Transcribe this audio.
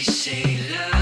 They say love.